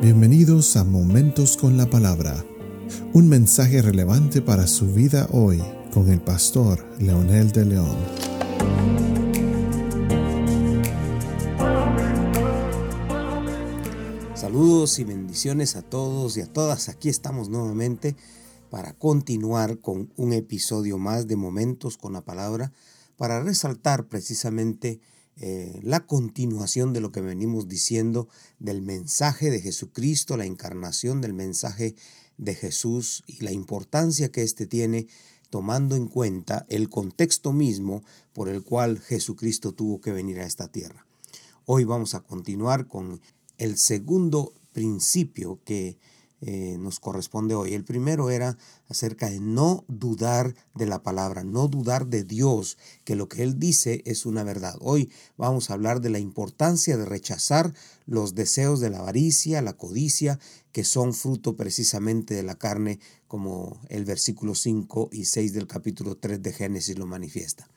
Bienvenidos a Momentos con la Palabra, un mensaje relevante para su vida hoy con el pastor Leonel de León. Saludos y bendiciones a todos y a todas. Aquí estamos nuevamente para continuar con un episodio más de Momentos con la Palabra, para resaltar precisamente eh, la continuación de lo que venimos diciendo del mensaje de Jesucristo, la encarnación del mensaje de Jesús y la importancia que éste tiene tomando en cuenta el contexto mismo por el cual Jesucristo tuvo que venir a esta tierra. Hoy vamos a continuar con el segundo principio que eh, nos corresponde hoy. El primero era acerca de no dudar de la palabra, no dudar de Dios, que lo que Él dice es una verdad. Hoy vamos a hablar de la importancia de rechazar los deseos de la avaricia, la codicia, que son fruto precisamente de la carne, como el versículo 5 y 6 del capítulo 3 de Génesis lo manifiesta.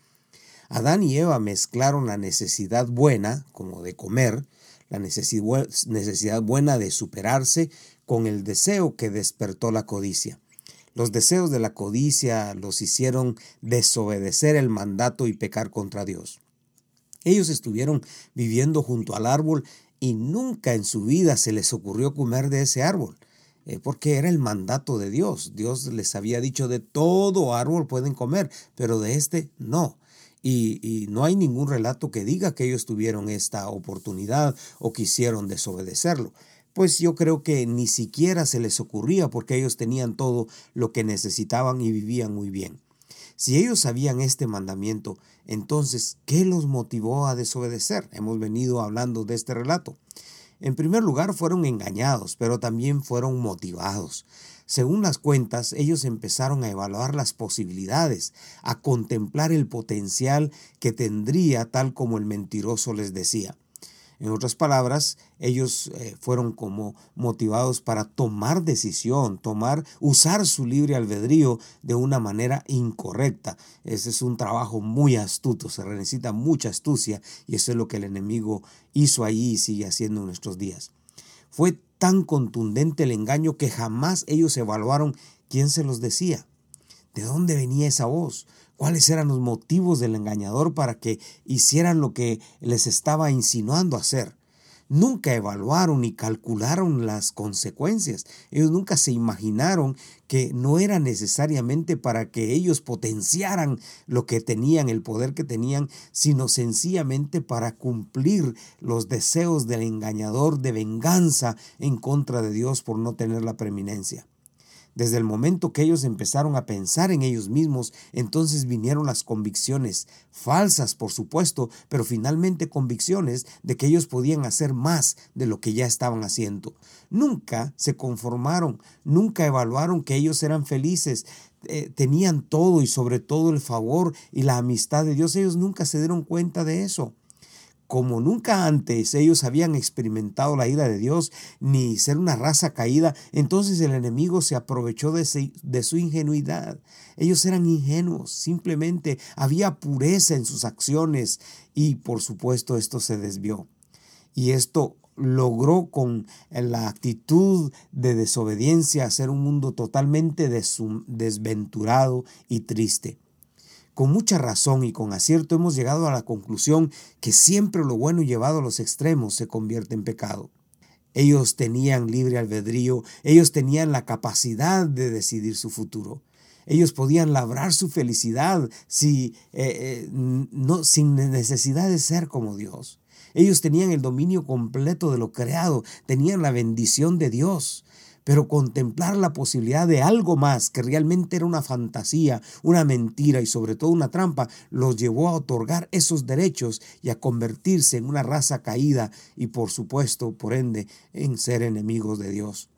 Adán y Eva mezclaron la necesidad buena, como de comer, la necesidad buena de superarse con el deseo que despertó la codicia. Los deseos de la codicia los hicieron desobedecer el mandato y pecar contra Dios. Ellos estuvieron viviendo junto al árbol y nunca en su vida se les ocurrió comer de ese árbol, eh, porque era el mandato de Dios. Dios les había dicho de todo árbol pueden comer, pero de este no. Y, y, no hay ningún relato que diga que ellos tuvieron esta oportunidad o quisieron desobedecerlo pues yo creo que ni siquiera se les ocurría porque ellos tenían todo lo que necesitaban y vivían muy bien. Si ellos sabían este mandamiento, entonces, ¿qué los motivó a desobedecer? Hemos venido hablando de este relato. En primer lugar, fueron engañados, pero también fueron motivados. Según las cuentas, ellos empezaron a evaluar las posibilidades, a contemplar el potencial que tendría tal como el mentiroso les decía. En otras palabras, ellos eh, fueron como motivados para tomar decisión, tomar, usar su libre albedrío de una manera incorrecta. Ese es un trabajo muy astuto, se necesita mucha astucia y eso es lo que el enemigo hizo allí y sigue haciendo en nuestros días. Fue tan contundente el engaño que jamás ellos evaluaron quién se los decía. ¿De dónde venía esa voz? Cuáles eran los motivos del engañador para que hicieran lo que les estaba insinuando hacer. Nunca evaluaron ni calcularon las consecuencias. Ellos nunca se imaginaron que no era necesariamente para que ellos potenciaran lo que tenían, el poder que tenían, sino sencillamente para cumplir los deseos del engañador de venganza en contra de Dios por no tener la preeminencia. Desde el momento que ellos empezaron a pensar en ellos mismos, entonces vinieron las convicciones, falsas por supuesto, pero finalmente convicciones de que ellos podían hacer más de lo que ya estaban haciendo. Nunca se conformaron, nunca evaluaron que ellos eran felices, eh, tenían todo y sobre todo el favor y la amistad de Dios. Ellos nunca se dieron cuenta de eso como nunca antes ellos habían experimentado la ira de Dios ni ser una raza caída, entonces el enemigo se aprovechó de, su ingenuidad. Ellos eran ingenuos, simplemente había pureza en sus acciones y por supuesto esto se desvió. Y esto logró con la actitud de desobediencia hacer un mundo totalmente desventurado y triste. Con mucha razón y con acierto hemos llegado a la conclusión que siempre lo bueno llevado a los extremos se convierte en pecado. Ellos tenían libre albedrío, ellos tenían la capacidad de decidir su futuro. Ellos podían labrar su felicidad si, eh, eh, no, sin necesidad de ser como Dios. Ellos tenían el dominio completo de lo creado, tenían la bendición de Dios pero contemplar la posibilidad de algo más que realmente era una fantasía, una mentira y sobre todo una trampa, los llevó a otorgar esos derechos y a convertirse en una raza caída y por supuesto, por ende, en ser enemigos de Dios.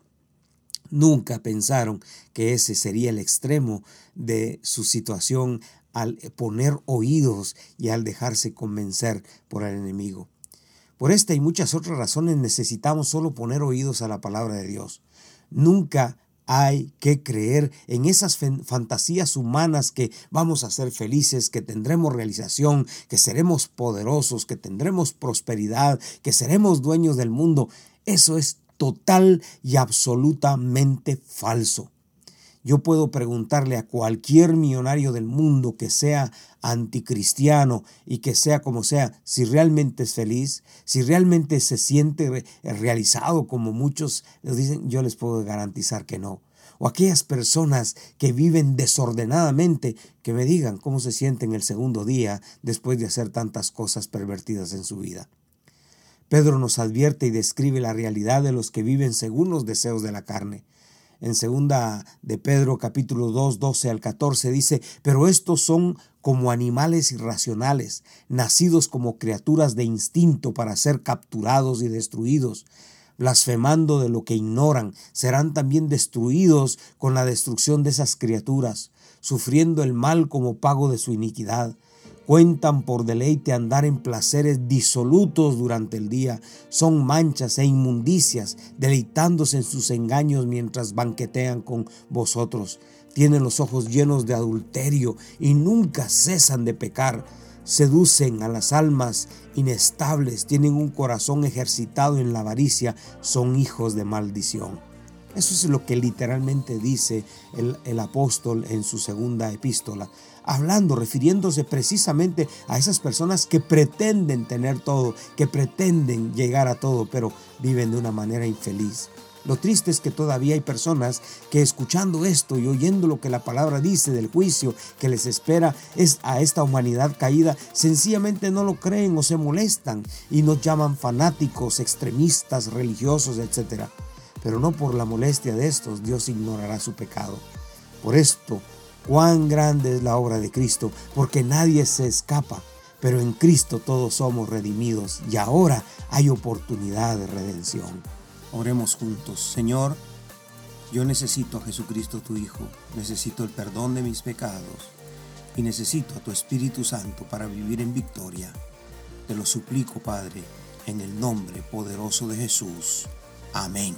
Nunca pensaron que ese sería el extremo de su situación al poner oídos y al dejarse convencer por el enemigo. Por esta y muchas otras razones necesitamos solo poner oídos a la palabra de Dios. Nunca hay que creer en esas fantasías humanas que vamos a ser felices, que tendremos realización, que seremos poderosos, que tendremos prosperidad, que seremos dueños del mundo. Eso es total y absolutamente falso. Yo puedo preguntarle a cualquier millonario del mundo que sea anticristiano y que sea como sea, si realmente es feliz, si realmente se siente realizado como muchos les dicen, yo les puedo garantizar que no. O aquellas personas que viven desordenadamente, que me digan cómo se sienten el segundo día después de hacer tantas cosas pervertidas en su vida. Pedro nos advierte y describe la realidad de los que viven según los deseos de la carne en segunda de Pedro capítulo 2, 12 al 14 dice, pero estos son como animales irracionales, nacidos como criaturas de instinto para ser capturados y destruidos. Blasfemando de lo que ignoran, serán también destruidos con la destrucción de esas criaturas, sufriendo el mal como pago de su iniquidad Cuentan por deleite andar en placeres disolutos durante el día. Son manchas e inmundicias, deleitándose en sus engaños mientras banquetean con vosotros. Tienen los ojos llenos de adulterio y nunca cesan de pecar. Seducen a las almas inestables, tienen un corazón ejercitado en la avaricia, son hijos de maldición. Eso es lo que literalmente dice el, el apóstol en su segunda epístola hablando, refiriéndose precisamente a esas personas que pretenden tener todo, que pretenden llegar a todo, pero viven de una manera infeliz. Lo triste es que todavía hay personas que escuchando esto y oyendo lo que la palabra dice del juicio que les espera es a esta humanidad caída, sencillamente no lo creen o se molestan y nos llaman fanáticos, extremistas, religiosos, etc. Pero no por la molestia de estos Dios ignorará su pecado. Por esto Cuán grande es la obra de Cristo, porque nadie se escapa, pero en Cristo todos somos redimidos y ahora hay oportunidad de redención. Oremos juntos. Señor, yo necesito a Jesucristo tu Hijo, necesito el perdón de mis pecados y necesito a tu Espíritu Santo para vivir en victoria. Te lo suplico, Padre, en el nombre poderoso de Jesús. Amén.